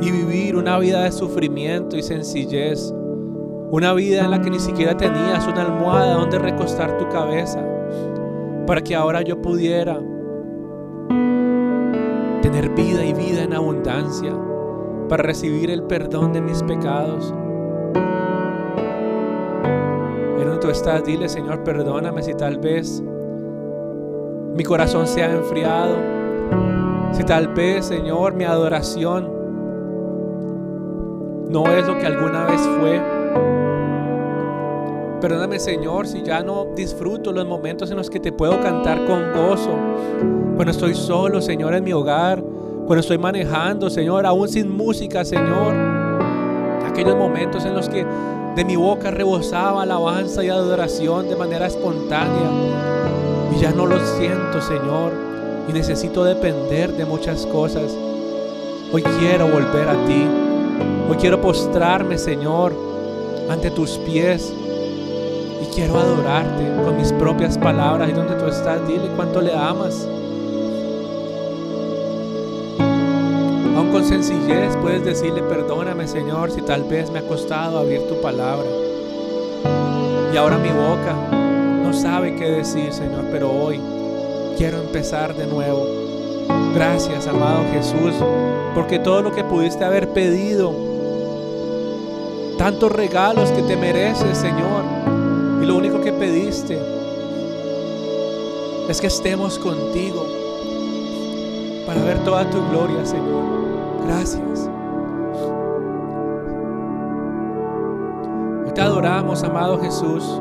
y vivir una vida de sufrimiento y sencillez. Una vida en la que ni siquiera tenías una almohada donde recostar tu cabeza. Para que ahora yo pudiera tener vida y vida en abundancia. Para recibir el perdón de mis pecados. En donde tú estás, dile Señor, perdóname si tal vez mi corazón se ha enfriado. Si tal vez, Señor, mi adoración no es lo que alguna vez fue. Perdóname Señor si ya no disfruto los momentos en los que te puedo cantar con gozo. Cuando estoy solo, Señor, en mi hogar. Cuando estoy manejando, Señor, aún sin música, Señor. Aquellos momentos en los que de mi boca rebosaba alabanza y adoración de manera espontánea. Y ya no lo siento, Señor. Y necesito depender de muchas cosas. Hoy quiero volver a ti. Hoy quiero postrarme, Señor, ante tus pies quiero adorarte con mis propias palabras. Y donde tú estás, dile cuánto le amas. Aún con sencillez puedes decirle, perdóname, Señor, si tal vez me ha costado abrir tu palabra. Y ahora mi boca no sabe qué decir, Señor, pero hoy quiero empezar de nuevo. Gracias, amado Jesús, porque todo lo que pudiste haber pedido tantos regalos que te mereces, Señor. Lo único que pediste es que estemos contigo para ver toda tu gloria, Señor. Gracias. te adoramos, amado Jesús.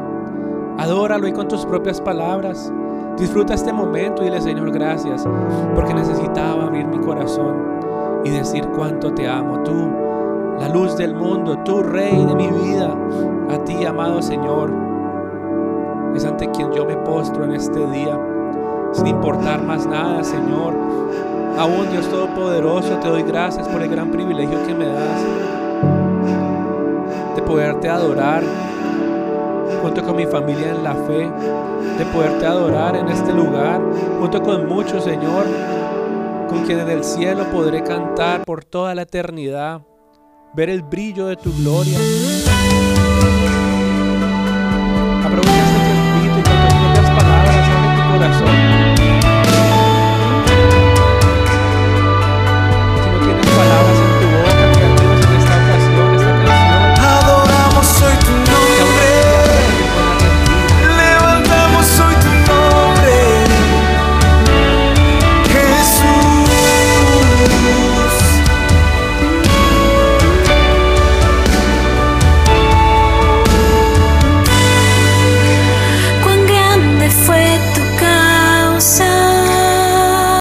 Adóralo y con tus propias palabras. Disfruta este momento y dile, Señor, gracias, porque necesitaba abrir mi corazón y decir cuánto te amo. Tú la luz del mundo, tu Rey de mi vida, a ti, amado Señor. Ante quien yo me postro en este día, sin importar más nada, Señor. Aún Dios Todopoderoso, te doy gracias por el gran privilegio que me das de poderte adorar junto con mi familia en la fe, de poderte adorar en este lugar, junto con muchos, Señor, con quienes del cielo podré cantar por toda la eternidad, ver el brillo de tu gloria. corazón. Si no tienes palabras,